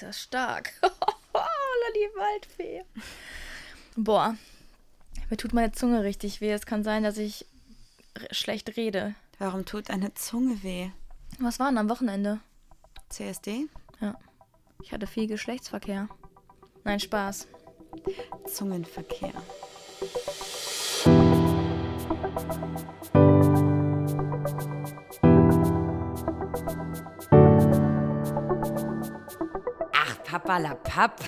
Das ist stark. Lolli Waldfee. Boah, mir tut meine Zunge richtig weh. Es kann sein, dass ich schlecht rede. Warum tut deine Zunge weh? Was war denn am Wochenende? CSD? Ja. Ich hatte viel Geschlechtsverkehr. Nein, Spaß. Zungenverkehr. Ach, Papa la Papp.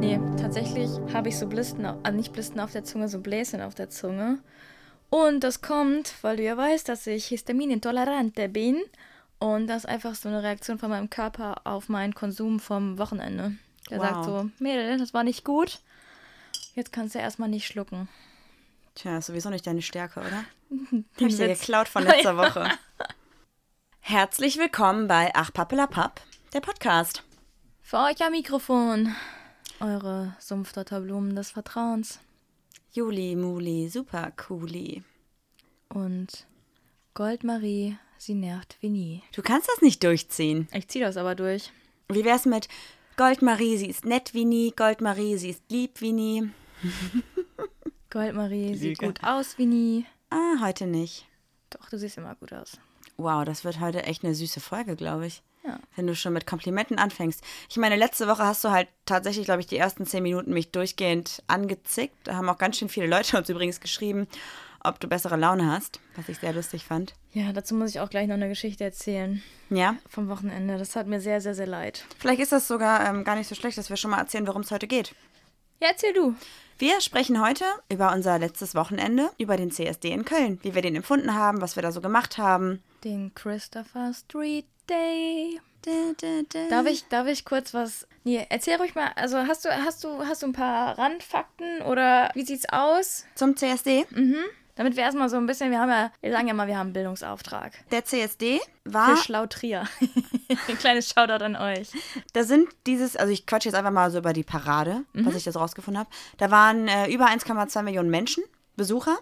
Nee, tatsächlich habe ich so Blisten, also nicht Blisten auf der Zunge, so Bläschen auf der Zunge. Und das kommt, weil du ja weißt, dass ich histaminintolerante bin. Und das ist einfach so eine Reaktion von meinem Körper auf meinen Konsum vom Wochenende. Der Wow. sagt so, Mädel, das war nicht gut. Jetzt kannst du erstmal nicht schlucken. Tja, ist sowieso nicht deine Stärke, oder? Den Hab ich dir geklaut von letzter Woche. Herzlich willkommen bei Ach Pappela Papp, der Podcast. Für euch am Mikrofon. Eure Sumpfdotterblumen des Vertrauens. Juli, Muli, super cooli. Und Goldmarie, sie nervt wie nie. Du kannst das nicht durchziehen. Ich zieh das aber durch. Wie wär's mit Goldmarie, sie ist nett wie nie, Goldmarie, sie ist lieb wie nie. Goldmarie sieht Lüge. gut aus wie nie. Ah, heute nicht. Doch, du siehst immer gut aus. Wow, das wird heute echt eine süße Folge, glaube ich. Ja. Wenn du schon mit Komplimenten anfängst. Ich meine, letzte Woche hast du halt tatsächlich, glaube ich, die ersten zehn Minuten mich durchgehend angezickt. Da haben auch ganz schön viele Leute uns übrigens geschrieben, ob du bessere Laune hast, was ich sehr lustig fand. Ja, dazu muss ich auch gleich noch eine Geschichte erzählen Ja, vom Wochenende. Das hat mir sehr, sehr, sehr leid. vielleicht ist das sogar ähm, gar nicht so schlecht, dass wir schon mal erzählen, worum es heute geht. Ja, erzähl du. Wir sprechen heute über unser letztes Wochenende, über den CSD in Köln, wie wir den empfunden haben, was wir da so gemacht haben. Den Christopher Street Day. Da, da, da. Darf ich, darf ich kurz was. Nee, erzähl ruhig mal. Also hast du, hast du, hast du ein paar Randfakten oder wie sieht's aus? Zum CSD. Damit wir erstmal so ein bisschen, wir haben ja, wir sagen ja mal, wir haben einen Bildungsauftrag. Der CSD war Für Schlau Trier. ein kleines Shoutout an euch. Da sind dieses, also ich quatsche jetzt einfach mal so über die Parade, was ich das rausgefunden habe. Da waren äh, über 1,2 Millionen Menschen, Besucher.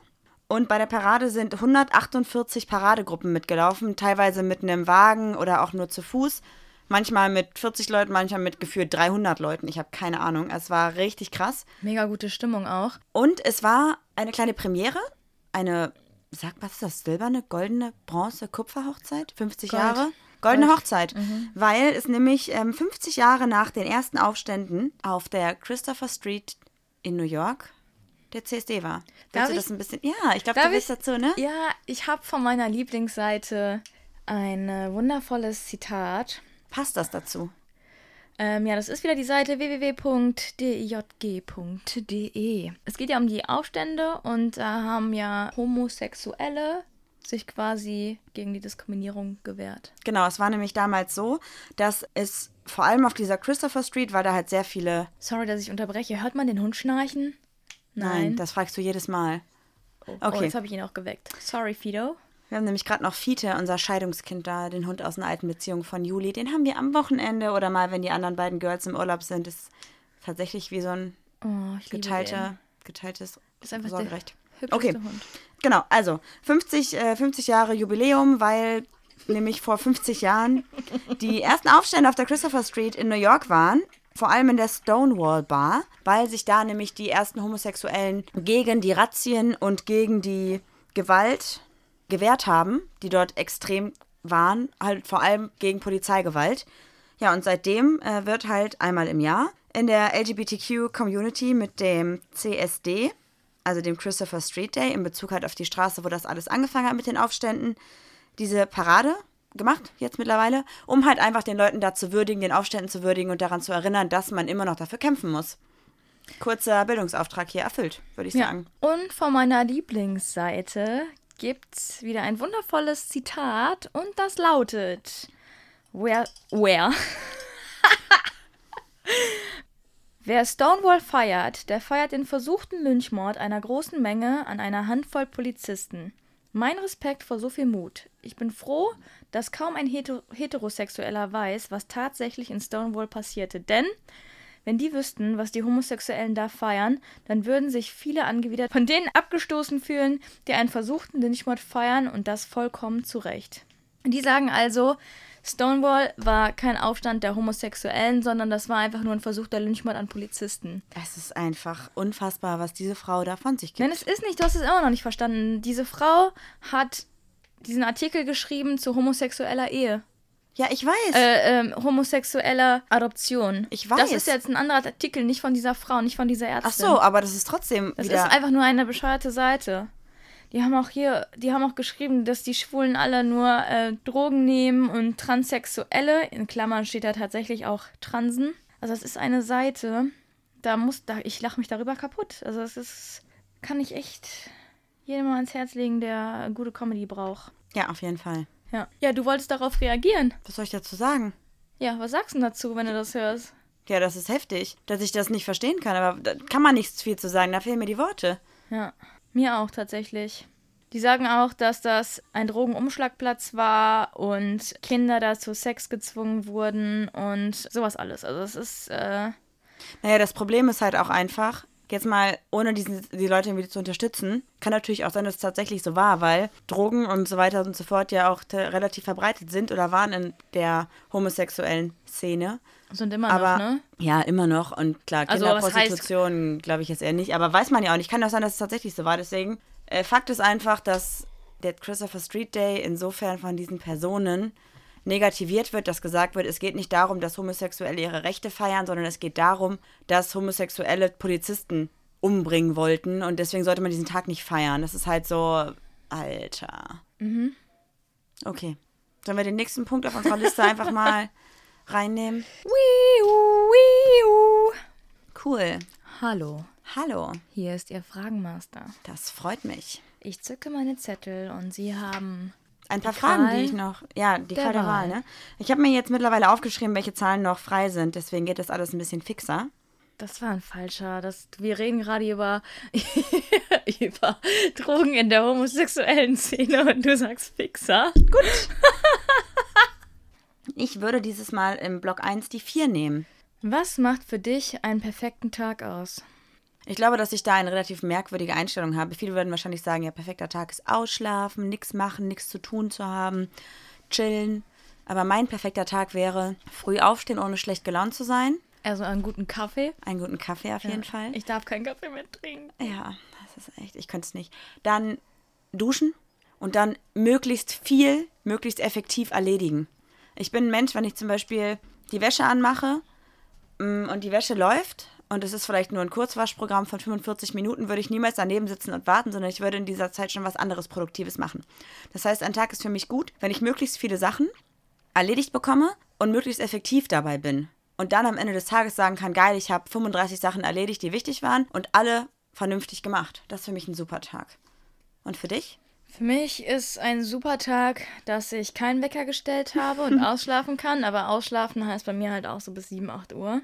Und bei der Parade sind 148 Paradegruppen mitgelaufen, teilweise mit einem Wagen oder auch nur zu Fuß. Manchmal mit 40 Leuten, manchmal mit gefühlt 300 Leuten. Ich habe keine Ahnung. Es war richtig krass. Mega gute Stimmung auch. Und es war eine kleine Premiere, eine, sag was ist das, silberne, goldene, bronze, Kupferhochzeit? 50 Gold. Jahre? Goldene Gold. Hochzeit. Weil es nämlich ähm, 50 Jahre nach den ersten Aufständen auf der Christopher Street in New York der CSD war. Darf Willst du ich- das ein bisschen? Ja, ich glaube, du willst ich- dazu, ne? Ja, ich habe von meiner Lieblingsseite ein äh, wundervolles Zitat. Passt das dazu? Ähm, ja, das ist wieder die Seite www.dijg.de. Es geht ja um die Aufstände und da haben ja Homosexuelle sich quasi gegen die Diskriminierung gewehrt. Genau, es war nämlich damals so, dass es vor allem auf dieser Christopher Street, weil da halt sehr viele. Sorry, dass ich unterbreche. Hört man den Hund schnarchen? Nein, das fragst du jedes Mal. Oh, okay. oh, jetzt habe ich ihn auch geweckt. Sorry, Fido. Wir haben nämlich gerade noch Fiete, unser Scheidungskind da, den Hund aus einer alten Beziehung von Juli. Den haben wir am Wochenende oder mal, wenn die anderen beiden Girls im Urlaub sind. ist tatsächlich wie so ein Oh, ich liebe geteilte, den. geteiltes Ist einfach Sorgerecht. Okay. Hund. Genau, also 50, äh, 50 Jahre Jubiläum, weil nämlich vor 50 Jahren die ersten Aufstände auf der Christopher Street in New York waren. Vor allem in der Stonewall Bar, weil sich da nämlich die ersten Homosexuellen gegen die Razzien und gegen die Gewalt gewehrt haben, die dort extrem waren, halt vor allem gegen Polizeigewalt. Ja, und seitdem äh, wird halt einmal im Jahr in der LGBTQ-Community mit dem CSD, also dem Christopher Street Day, in Bezug halt auf die Straße, wo das alles angefangen hat mit den Aufständen, diese Parade gemacht, jetzt mittlerweile, um halt einfach den Leuten da zu würdigen, den Aufständen zu würdigen und daran zu erinnern, dass man immer noch dafür kämpfen muss. Kurzer Bildungsauftrag hier erfüllt, würde ich Ja. sagen. Und von meiner Lieblingsseite gibt's wieder ein wundervolles Zitat und das lautet: Where, where? Wer Stonewall feiert, der feiert den versuchten Lynchmord einer großen Menge an einer Handvoll Polizisten. Mein Respekt vor so viel Mut. Ich bin froh, dass kaum ein Heter Heterosexueller weiß, was tatsächlich in Stonewall passierte, denn wenn die wüssten, was die Homosexuellen da feiern, dann würden sich viele angewidert von denen abgestoßen fühlen, die einen versuchten Lynchmord feiern und das vollkommen zu Recht. Die sagen also, Stonewall war kein Aufstand der Homosexuellen, sondern das war einfach nur ein versuchter Lynchmord an Polizisten. Es ist einfach unfassbar, was diese Frau da von sich gibt. Nein, es ist nicht, du hast es immer noch nicht verstanden. Diese Frau hat diesen Artikel geschrieben zu homosexueller Ehe. Ja, ich weiß. Äh, ähm, homosexueller Adoption. Ich weiß. Das ist jetzt ein anderer Artikel, nicht von dieser Frau, nicht von dieser Ärztin. Ach so, aber das ist trotzdem Das wieder. ist einfach nur eine bescheuerte Seite. Die haben auch hier, die haben auch geschrieben, dass die Schwulen alle nur äh, Drogen nehmen und Transsexuelle, in Klammern steht da tatsächlich auch Transen. Also es ist eine Seite, da muss, da, ich lache mich darüber kaputt. Also es ist, kann ich echt jedem mal ans Herz legen, der gute Comedy braucht. ja, auf jeden Fall. Ja. Ja, du wolltest darauf reagieren. Was soll ich dazu sagen? Ja, was sagst du dazu, wenn du das hörst? Ja, das ist heftig, dass ich das nicht verstehen kann, aber da kann man nichts viel zu sagen, da fehlen mir die Worte. Ja, mir auch tatsächlich. Die sagen auch, dass das ein Drogenumschlagplatz war und Kinder da zu Sex gezwungen wurden und sowas alles. Also es ist, äh, Naja, das Problem ist halt auch einfach, jetzt mal, ohne diesen, die Leute irgendwie zu unterstützen, kann natürlich auch sein, dass es tatsächlich so war, weil Drogen und so weiter und so fort ja auch relativ verbreitet sind oder waren in der homosexuellen Szene. sind immer Aber noch, ne? ja, immer noch. Und klar, Also, Kinderprostitution glaube ich jetzt eher nicht. Aber weiß man ja auch nicht. Kann auch sein, dass es tatsächlich so war. Deswegen, äh, Fakt ist einfach, dass der Christopher Street Day insofern von diesen Personen negativiert wird, dass gesagt wird, es geht nicht darum, dass Homosexuelle ihre Rechte feiern, sondern es geht darum, dass homosexuelle Polizisten umbringen wollten und deswegen sollte man diesen Tag nicht feiern. Das ist halt so, Alter. Okay. Sollen wir den nächsten Punkt auf unserer Liste einfach mal reinnehmen? Cool. Hallo, Hallo, hier ist Ihr Fragenmaster. das freut mich. Ich zücke meine Zettel und Sie haben Ein paar Die Fragen, Qual die ich noch. Ja, die Qual der Wahl, Wahl. ne? Ich habe mir jetzt mittlerweile aufgeschrieben, welche Zahlen noch frei sind. Deswegen geht das alles ein bisschen fixer. Das war ein falscher. Das, wir reden gerade über, über Drogen in der homosexuellen Szene und du sagst Fixer. Ich würde dieses Mal im Block 1 die 4 nehmen. Was macht für dich einen perfekten Tag aus? Ich glaube, dass ich da eine relativ merkwürdige Einstellung habe. Viele würden wahrscheinlich sagen, ja, perfekter Tag ist ausschlafen, nichts machen, nichts zu tun zu haben, chillen. Aber mein perfekter Tag wäre früh aufstehen, ohne schlecht gelaunt zu sein. Also einen guten Kaffee. Einen guten Kaffee auf jeden Fall. Ich darf keinen Kaffee mehr trinken. Ja, das ist echt, ich könnte es nicht. Dann duschen und dann möglichst viel, möglichst effektiv erledigen. Ich bin ein Mensch, wenn ich zum Beispiel die Wäsche anmache mm, und die Wäsche läuft und es ist vielleicht nur ein Kurzwaschprogramm von 45 Minuten, würde ich niemals daneben sitzen und warten, sondern ich würde in dieser Zeit schon was anderes Produktives machen. Das heißt, ein Tag ist für mich gut, wenn ich möglichst viele Sachen erledigt bekomme und möglichst effektiv dabei bin. Und dann am Ende des Tages sagen kann, geil, ich habe 35 Sachen erledigt, die wichtig waren und alle vernünftig gemacht. Das ist für mich ein super Tag. Und für dich? Für mich ist ein super Tag, dass ich keinen Wecker gestellt habe und ausschlafen kann. Aber ausschlafen heißt bei mir halt auch so bis 7, 8 Uhr.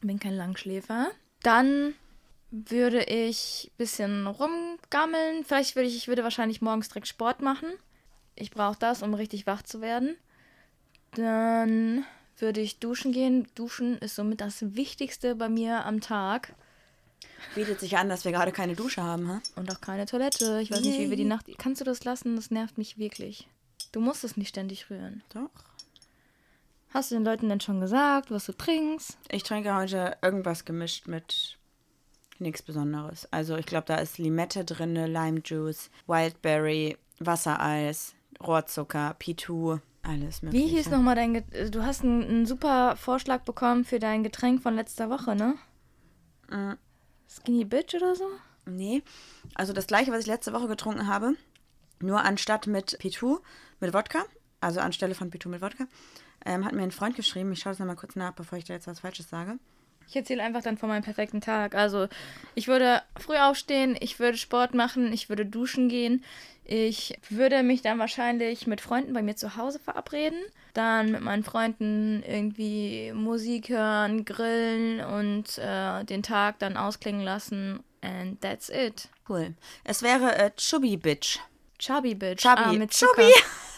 Bin kein Langschläfer. Dann würde ich ein bisschen rumgammeln. Vielleicht würde ich, ich würde wahrscheinlich morgens direkt Sport machen. Ich brauche das, um richtig wach zu werden. Dann würde ich duschen gehen. Duschen ist somit das Wichtigste bei mir am Tag. Bietet sich an, dass wir gerade keine Dusche haben, hä? Und auch keine Toilette. Ich weiß nicht, wie wir die Yay. Nacht. Kannst du das lassen? Das nervt mich wirklich. Du musst es nicht ständig rühren. Doch. Hast du den Leuten denn schon gesagt, was du trinkst? Ich trinke heute irgendwas gemischt mit nichts Besonderes. Also ich glaube, da ist Limette drin, Lime Juice, Wildberry, Wassereis, Rohrzucker, P2, alles Wie mögliche. hieß nochmal dein. Get äh, du hast einen, einen super Vorschlag bekommen für dein Getränk von letzter Woche, ne? Mm. Skinny Bitch oder so? Nee, also das gleiche, was ich letzte Woche getrunken habe, nur anstatt mit P2, mit Wodka, also anstelle von P2 mit Wodka, ähm, hat mir ein Freund geschrieben, ich schaue es nochmal kurz nach, bevor ich da jetzt was Falsches sage. Ich erzähle einfach dann von meinem perfekten Tag. Also, ich würde früh aufstehen, ich würde Sport machen, ich würde duschen gehen. Ich würde mich dann wahrscheinlich mit Freunden bei mir zu Hause verabreden. Dann mit meinen Freunden irgendwie Musik hören, grillen und äh, den Tag dann ausklingen lassen. And that's it. Cool. Es wäre äh, Chubby Bitch. Chubby Bitch. Chubby. Ah, mit Zucker. Chubby.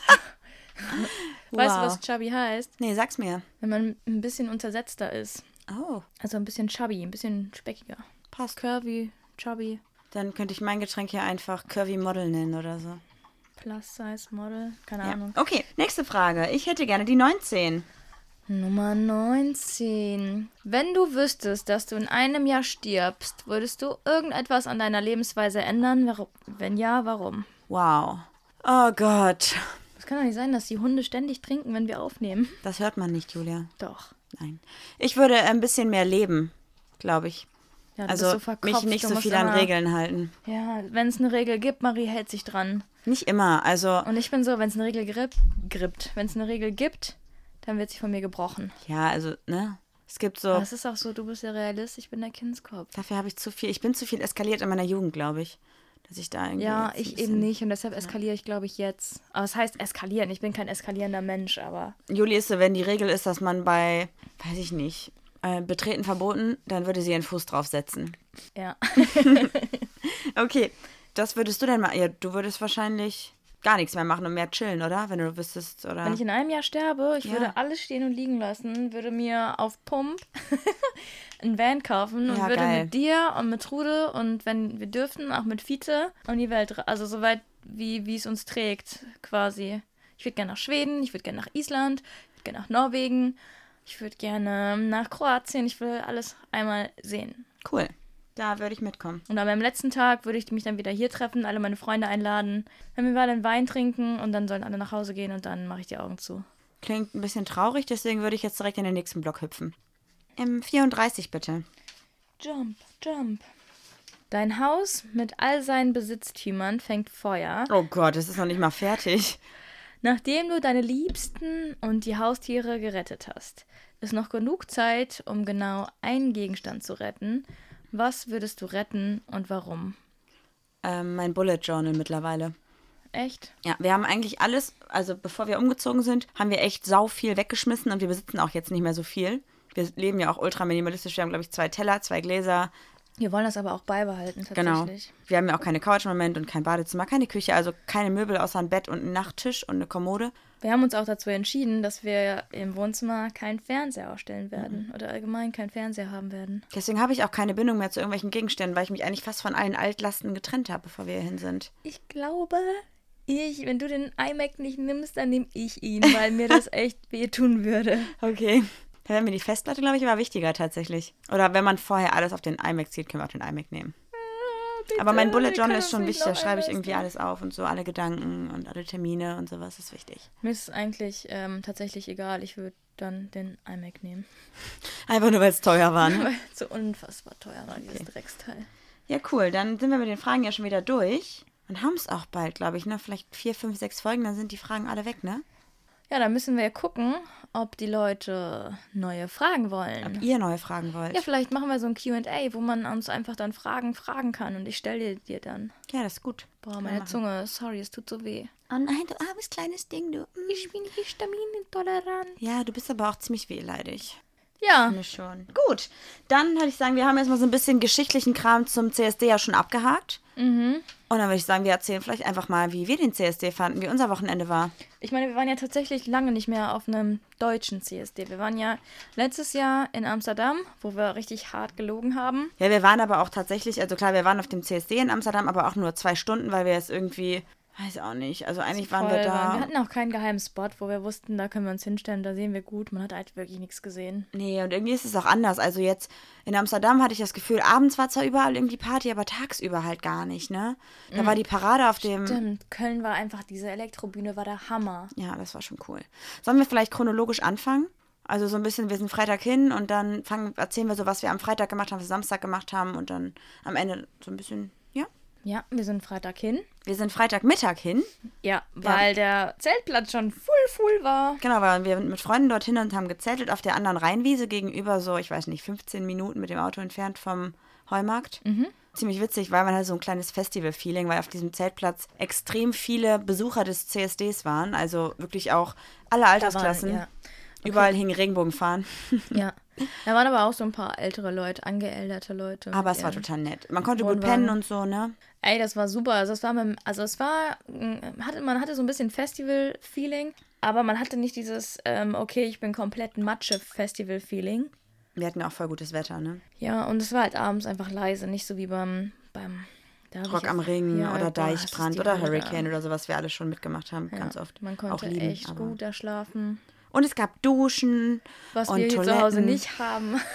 Weißt du, Wow. was Chubby heißt? Nee, sag's mir. Wenn man ein bisschen untersetzter ist. Oh, Also ein bisschen chubby, ein bisschen speckiger. passt. Curvy, chubby, Dann könnte ich mein Getränk hier einfach Curvy Model nennen oder so. Plus-Size-Model, keine Ja. Ahnung. Okay, nächste Frage. Ich hätte gerne die 19. Nummer 19. Wenn du wüsstest, dass du in einem Jahr stirbst, würdest du irgendetwas an deiner Lebensweise ändern? Wenn ja, warum? Wow. Oh Gott. Es kann doch nicht sein, dass die Hunde ständig trinken, wenn wir aufnehmen. Das hört man nicht, Julia. Doch. Nein. Ich würde ein bisschen mehr leben, glaube ich. Ja, Also so mich nicht so viel an immer- Regeln halten. Ja, wenn es eine Regel gibt, Marie hält sich dran. Nicht immer. Also, Und ich bin so, wenn es eine Regel grippt, grippt. Wenn es eine Regel gibt, dann wird sie von mir gebrochen. ja, also, ne? Es gibt so. Es ist auch so, du bist der Realist, ich bin der Kindskopf. Dafür habe ich zu viel. Ich bin zu viel eskaliert in meiner Jugend, glaube ich. Dass ich da irgendwie. Ja, ich bisschen- eben nicht und deshalb eskaliere ich, glaube ich, jetzt. Aber es heißt eskalieren. Ich bin kein eskalierender Mensch, aber Juli ist so, wenn die Regel ist, dass man bei, weiß ich nicht, äh, Betreten verboten, dann würde sie ihren Fuß draufsetzen. ja. Okay, das würdest du denn mal. Ja, du würdest wahrscheinlich gar nichts mehr machen und mehr chillen, oder? Wenn du wüsstest, oder? Wenn ich in einem Jahr sterbe, ich Ja. würde alles stehen und liegen lassen, würde mir auf Pump ein Van kaufen und Ja, würde geil. mit dir und mit Trude und wenn wir dürften, auch mit Fiete um die Welt, also soweit wie wie es uns trägt, quasi. Ich würde gerne nach Schweden, ich würde gerne nach Island, ich würde gerne nach Norwegen, ich würde gerne nach Kroatien, ich will alles einmal sehen. cool. Da würde ich mitkommen. Und an meinem letzten Tag würde ich mich dann wieder hier treffen, alle meine Freunde einladen, wenn wir mal einen Wein trinken und dann sollen alle nach Hause gehen und dann mache ich die Augen zu. Klingt ein bisschen traurig, deswegen würde ich jetzt direkt in den nächsten Block hüpfen. Im 34 bitte. Jump, jump. Dein Haus mit all seinen Besitztümern fängt Feuer, Oh Gott, es ist noch nicht mal fertig. nachdem du deine Liebsten und die Haustiere gerettet hast. Ist noch genug Zeit, um genau einen Gegenstand zu retten. Was würdest du retten und warum? Ähm, mein Bullet Journal mittlerweile. Echt? Ja, wir haben eigentlich alles, also bevor wir umgezogen sind, haben wir echt sau viel weggeschmissen und wir besitzen auch jetzt nicht mehr so viel. Wir leben ja auch ultra minimalistisch. Wir haben, glaube ich, zwei Teller, zwei Gläser. Wir wollen das aber auch beibehalten, Genau. tatsächlich. Wir haben ja auch keine Couch im Moment und kein Badezimmer, keine Küche, also keine Möbel außer ein Bett und ein Nachttisch und eine Kommode. Wir haben uns auch dazu entschieden, dass wir im Wohnzimmer keinen Fernseher aufstellen werden oder allgemein keinen Fernseher haben werden. Deswegen habe ich auch keine Bindung mehr zu irgendwelchen Gegenständen, weil ich mich eigentlich fast von allen Altlasten getrennt habe, bevor wir hierhin sind. Ich glaube, ich, wenn du den iMac nicht nimmst, dann nehme ich ihn, weil mir das echt wehtun würde. Okay. Dann wäre mir die Festplatte, glaube ich, aber wichtiger tatsächlich. Oder wenn man vorher alles auf den iMac zieht, können wir auch den iMac nehmen. Aber mein Bullet Journal ist schon wichtig, da schreibe ich irgendwie alles auf und so, alle Gedanken und alle Termine und sowas ist wichtig. Mir ist es eigentlich ähm, tatsächlich egal. Ich würde dann den iMac nehmen. Einfach nur, weil es teuer war. Ne? Weil es so unfassbar teuer war, dieses Drecksteil. Ja, cool. Dann sind wir mit den Fragen ja schon wieder durch und haben es auch bald, glaube ich. Ne? Vielleicht vier, fünf, sechs Folgen, dann sind die Fragen alle weg, ne? Ja, dann müssen wir ja gucken, ob die Leute neue Fragen wollen. Ihr neue Fragen wollt. Ja, vielleicht machen wir so ein QA, wo man uns einfach dann Fragen fragen kann und ich stelle dir dann. Ja, das ist gut. Boah, meine machen. Zunge, sorry, es tut so weh. Oh nein, du armes kleines Ding, du. Ich bin histaminintolerant. Ja, du bist aber auch ziemlich wehleidig. Ja, Finde schon. Gut, dann würde ich sagen, wir haben erstmal so ein bisschen geschichtlichen Kram zum CSD ja schon abgehakt. Mhm. Und dann würde ich sagen, wir erzählen vielleicht einfach mal, wie wir den CSD fanden, wie unser Wochenende war. ich meine, wir waren ja tatsächlich lange nicht mehr auf einem deutschen CSD. Wir waren ja letztes Jahr in Amsterdam, wo wir richtig hart gelogen haben. Ja, wir waren aber auch tatsächlich, also klar, wir waren auf dem CSD in Amsterdam, aber auch nur zwei Stunden, weil wir es irgendwie, weiß auch nicht, also eigentlich waren wir da. Wir hatten auch keinen geheimen Spot, wo wir wussten, da können wir uns hinstellen, da sehen wir gut. Man hat halt wirklich nichts gesehen. Nee, und irgendwie ist es auch anders. Also jetzt in Amsterdam hatte ich das Gefühl, abends war zwar überall irgendwie Party, aber tagsüber halt gar nicht, ne? Da war die Parade auf dem. Stimmt, Köln war einfach, diese Elektrobühne war der Hammer. Ja, das war schon cool. Sollen wir vielleicht chronologisch anfangen? Also so ein bisschen, wir sind Freitag hin und dann fangen, erzählen wir so, was wir am Freitag gemacht haben, was wir Samstag gemacht haben und dann am Ende so ein bisschen, ja. Ja, wir sind Freitag hin. Wir sind Freitagmittag hin. Ja, weil der Zeltplatz schon full, full war. Genau, weil wir mit Freunden dorthin und haben gezeltet auf der anderen Rheinwiese gegenüber so, ich weiß nicht, 15 Minuten mit dem Auto entfernt vom Heumarkt. Ziemlich witzig, weil man halt so ein kleines Festival-Feeling, weil auf diesem Zeltplatz extrem viele Besucher des CSDs waren. Also wirklich auch alle Altersklassen. ja. Überall hingen Regenbogenfahnen. Ja. Da waren aber auch so ein paar ältere Leute, angeälterte Leute. Aber es war total nett. Man konnte gut pennen und so, ne? Ey, das war super. Also es war, mit, also es war, mm, hatte, man hatte so ein bisschen Festival-Feeling, aber man hatte nicht dieses, ähm, okay, ich bin komplett Matsche-Festival-Feeling. Wir hatten ja auch voll gutes Wetter, ne? Ja, und es war halt abends einfach leise, nicht so wie beim, beim Rock am Ring Ja, oder Deichbrand oder. Hurricane oder so, was wir alle schon mitgemacht haben, Ja, ganz oft. Man konnte echt aber- gut da schlafen. Und es gab Duschen Was und wir hier Toiletten. zu Hause nicht haben.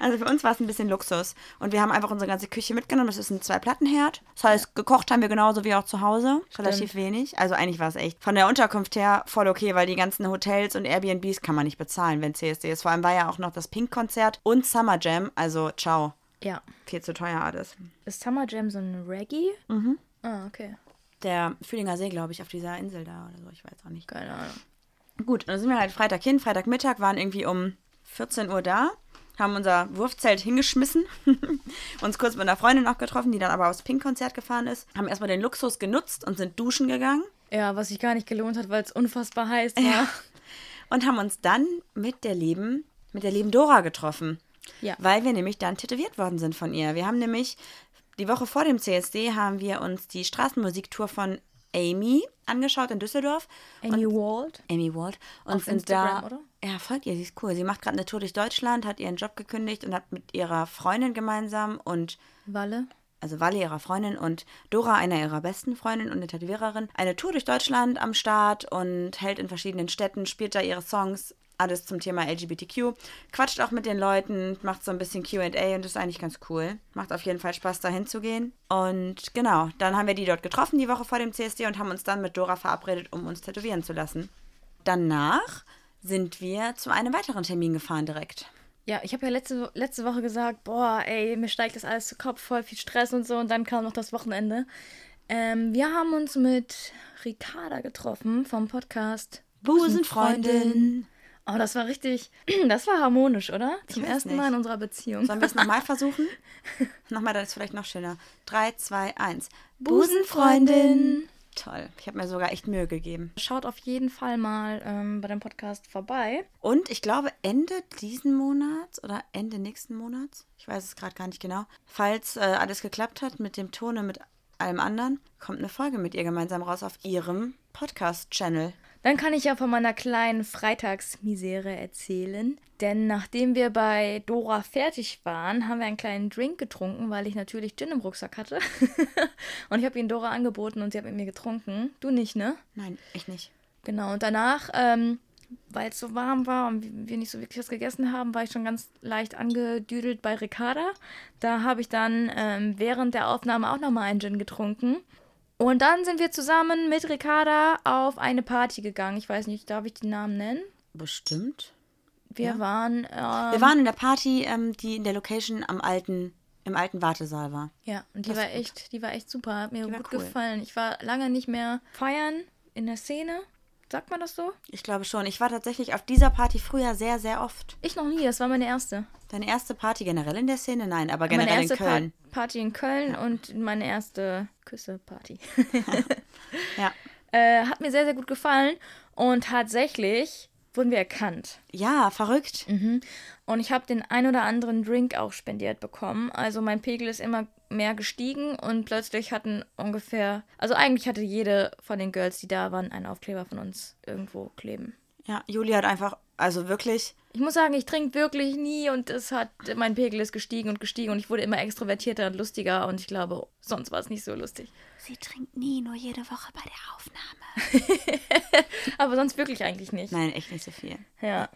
Also für uns war es ein bisschen Luxus. Und wir haben einfach unsere ganze Küche mitgenommen. Das ist ein Zwei-Platten-Herd. Das heißt, gekocht haben wir genauso wie auch zu Hause. Relativ wenig. Also eigentlich war es echt von der Unterkunft her voll okay, weil die ganzen Hotels und Airbnbs kann man nicht bezahlen, wenn CSD ist. Vor allem war ja auch noch das Pink-Konzert und Summer Jam. Also ciao. Ja. Viel zu teuer alles. Ist Summer Jam so ein Reggae? Mhm. Ah, okay. Der Fühlinger See, glaube ich, auf dieser Insel da oder so. Ich weiß auch nicht. Keine Ahnung. Gut, dann sind wir halt Freitag hin. Freitagmittag waren irgendwie um 14 Uhr da. Haben unser Wurfzelt hingeschmissen. uns kurz mit einer Freundin noch getroffen, die dann aber aufs Pink-Konzert gefahren ist. Haben erstmal den Luxus genutzt und sind duschen gegangen. Ja, was sich gar nicht gelohnt hat, weil es unfassbar heiß war. Und haben uns dann mit der lieben, mit der lieben Dora getroffen. Ja. Weil wir nämlich dann tätowiert worden sind von ihr. Wir haben nämlich, die Woche vor dem CSD haben wir uns die Straßenmusiktour von Amy angeschaut in Düsseldorf. Amy Wald. Amy Wald. Und Auf sind Instagram, da. oder? Ja, folgt ihr, sie ist cool. Sie macht gerade eine Tour durch Deutschland, hat ihren Job gekündigt und hat mit ihrer Freundin gemeinsam und Walle. also Wally ihrer Freundin und Dora, einer ihrer besten Freundinnen und eine Tätowiererin, eine Tour durch Deutschland am Start und hält in verschiedenen Städten, spielt da ihre Songs, alles zum Thema LGBTQ, quatscht auch mit den Leuten, macht so ein bisschen Q&A und ist eigentlich ganz cool. Macht auf jeden Fall Spaß, da hinzugehen. Und genau, dann haben wir die dort getroffen, die Woche vor dem CSD und haben uns dann mit Dora verabredet, um uns tätowieren zu lassen. Danach sind wir zu einem weiteren Termin gefahren direkt. Ja, ich habe ja letzte, letzte Woche gesagt, boah, ey, mir steigt das alles zu Kopf, voll viel Stress und so. Und dann kam noch das Wochenende. Ähm, wir haben uns mit Ricarda getroffen vom Podcast Busenfreundin. Oh, das war richtig, das war harmonisch, oder? Zum ersten nicht. Mal in unserer Beziehung. Sollen wir es nochmal versuchen? nochmal, dann ist vielleicht noch schöner. 3, 2, 1. Busenfreundin. Toll. Ich habe mir sogar echt Mühe gegeben. Schaut auf jeden Fall mal ähm, bei dem Podcast vorbei. Und ich glaube, Ende diesen Monats oder Ende nächsten Monats, ich weiß es gerade gar nicht genau, falls äh, alles geklappt hat mit dem Ton und mit allem anderen, kommt eine Folge mit ihr gemeinsam raus auf ihrem Podcast-Channel. Dann kann ich ja von meiner kleinen Freitagsmisere erzählen. Denn nachdem wir bei Dora fertig waren, haben wir einen kleinen Drink getrunken, weil ich natürlich Gin im Rucksack hatte. und ich habe ihn Dora angeboten und sie hat mit mir getrunken. Du nicht, ne? Nein, ich nicht. Genau. Und danach, ähm, weil es so warm war und wir nicht so wirklich was gegessen haben, war ich schon ganz leicht angedüdelt bei Ricarda. Da habe ich dann ähm, während der Aufnahme auch nochmal einen Gin getrunken. Und dann sind wir zusammen mit Ricarda auf eine Party gegangen. Ich weiß nicht, darf ich den Namen nennen? Bestimmt. Wir waren. Ähm, Wir waren in der Party, ähm, die in der Location am alten, im alten Wartesaal war. Ja, und die Das war echt, die war echt super. Hat mir Die gut cool. gefallen. Ich war lange nicht mehr feiern in der Szene. Sagt man das so? Ich glaube schon. Ich war tatsächlich auf dieser Party früher sehr, sehr oft. Ich noch nie, das war meine erste. Deine erste Party generell in der Szene? Nein, aber meine generell in erste Köln. Pa Party in Köln und meine erste Küsse-Party. Ja. äh, hat mir sehr, sehr gut gefallen. Und tatsächlich wurden wir erkannt. Ja, verrückt. Und ich habe den ein oder anderen Drink auch spendiert bekommen. Also mein Pegel ist immer mehr gestiegen und plötzlich hatten ungefähr, also eigentlich hatte jede von den Girls, die da waren, einen Aufkleber von uns irgendwo kleben. Ja, Juli hat einfach, also wirklich, Ich muss sagen, ich trinke wirklich nie und es hat, mein Pegel ist gestiegen und gestiegen und ich wurde immer extrovertierter und lustiger und ich glaube, sonst war es nicht so lustig. sie trinkt nie, nur jede Woche bei der Aufnahme. Aber sonst wirklich eigentlich nicht. Nein, echt nicht so viel. Ja.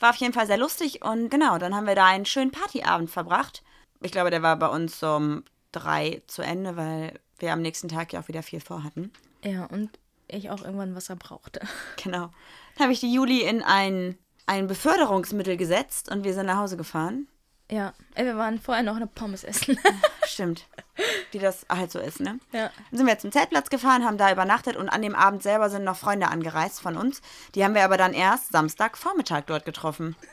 War auf jeden Fall sehr lustig und genau, dann haben wir da einen schönen Partyabend verbracht. Ich glaube, der war bei uns um drei zu Ende, weil wir am nächsten Tag ja auch wieder viel vorhatten. Ja, und ich auch irgendwann Wasser brauchte. Genau. Dann habe ich die Juli in ein, ein Beförderungsmittel gesetzt und wir sind nach Hause gefahren. Ja, ey, wir waren vorher noch eine Pommes essen. Stimmt. Wie das halt so ist, ne? ja. Dann sind wir zum Zeltplatz gefahren, haben da übernachtet und an dem Abend selber sind noch Freunde angereist von uns. Die haben wir aber dann erst Samstagvormittag dort getroffen.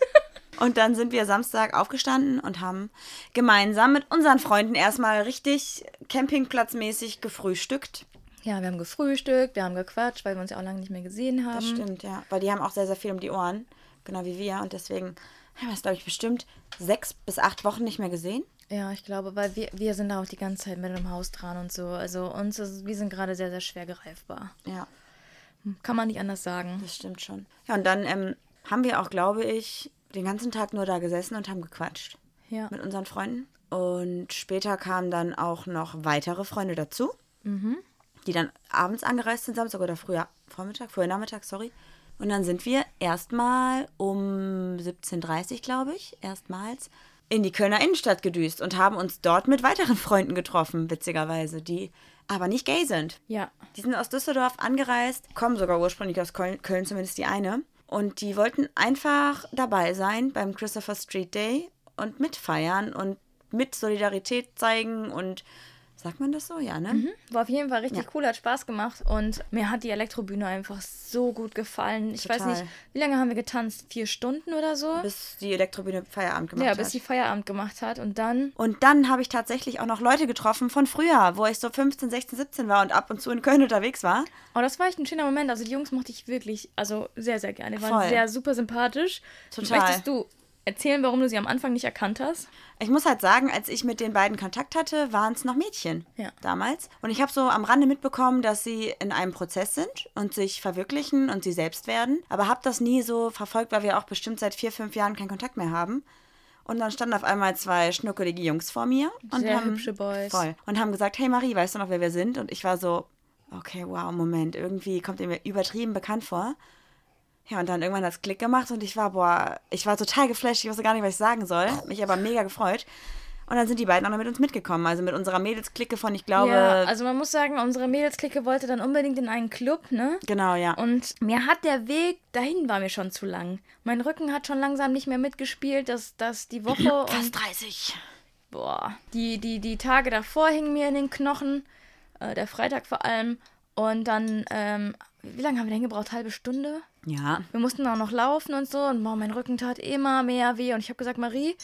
Und dann sind wir Samstag aufgestanden und haben gemeinsam mit unseren Freunden erstmal richtig campingplatzmäßig gefrühstückt. Ja, wir haben gefrühstückt, wir haben gequatscht, weil wir uns ja auch lange nicht mehr gesehen haben. Das stimmt, ja. Weil die haben auch sehr, sehr viel um die Ohren. Genau wie wir. Und deswegen haben wir es, glaube ich, bestimmt sechs bis acht Wochen nicht mehr gesehen. Ja, ich glaube, weil wir, wir sind da auch die ganze Zeit mit dem Haus dran und so. Also uns ist, wir sind gerade sehr, sehr schwer greifbar. Ja, Kann man nicht anders sagen. das stimmt schon. Ja, und dann ähm, haben wir auch, glaube ich, den ganzen Tag nur da gesessen und haben gequatscht Ja. mit unseren Freunden. Und später kamen dann auch noch weitere Freunde dazu, die dann abends angereist sind, Samstag oder früher Vormittag, früher Nachmittag, sorry. Und dann sind wir erstmal um 17.30 Uhr, glaube ich, erstmals in die Kölner Innenstadt gedüst und haben uns dort mit weiteren Freunden getroffen, witzigerweise, die aber nicht gay sind. Ja. Die sind aus Düsseldorf angereist, kommen sogar ursprünglich aus Köln, Köln zumindest die eine. Und die wollten einfach dabei sein beim Christopher Street Day und mitfeiern und mit Solidarität zeigen und sagt man das so? Ja, ne? War auf jeden Fall richtig cool, hat Spaß gemacht und mir hat die Elektrobühne einfach so gut gefallen. Ich weiß Total. nicht, wie lange haben wir getanzt? Vier Stunden oder so? Bis die Elektrobühne Feierabend gemacht ja, hat. bis sie Feierabend gemacht hat und dann. Und dann habe ich tatsächlich auch noch Leute getroffen von früher, wo ich so 15, 16, 17 war und ab und zu in Köln unterwegs war. Oh, das war echt ein schöner Moment. Also die Jungs mochte ich wirklich, also sehr, sehr gerne. Die waren Voll. sehr super sympathisch. Total. Möchtest du erzählen, warum du sie am Anfang nicht erkannt hast? Ich muss halt sagen, als ich mit den beiden Kontakt hatte, waren es noch Mädchen Ja. damals. Und ich habe so am Rande mitbekommen, dass sie in einem Prozess sind und sich verwirklichen und sie selbst werden. Aber habe das nie so verfolgt, weil wir auch bestimmt seit vier, fünf Jahren keinen Kontakt mehr haben. Und dann standen auf einmal zwei schnuckelige Jungs vor mir und Sehr haben hübsche Boys. voll und haben gesagt, hey Marie, weißt du noch, wer wir sind? Und ich war so, okay, wow, Moment, irgendwie kommt ihr mir übertrieben bekannt vor. Ja, und dann irgendwann hat es Klick gemacht und ich war, boah, ich war total geflasht, ich wusste gar nicht, was ich sagen soll. Mich aber mega gefreut. Und dann sind die beiden auch noch mit uns mitgekommen, also mit unserer Mädelsklicke von, ich glaube, ja, also man muss sagen, unsere Mädelsklicke wollte dann unbedingt in einen Club, ne? genau, ja. Und mir hat der Weg dahin war mir schon zu lang. Mein Rücken hat schon langsam nicht mehr mitgespielt, dass, dass die Woche Fast 30. boah, die, die, die Tage davor hingen mir in den Knochen, äh, der Freitag vor allem. Und dann, ähm, wie lange haben wir denn gebraucht? Halbe Stunde? Ja, Wir mussten auch noch laufen und so und boah, mein Rücken tat immer mehr weh. Und ich habe gesagt, Marie,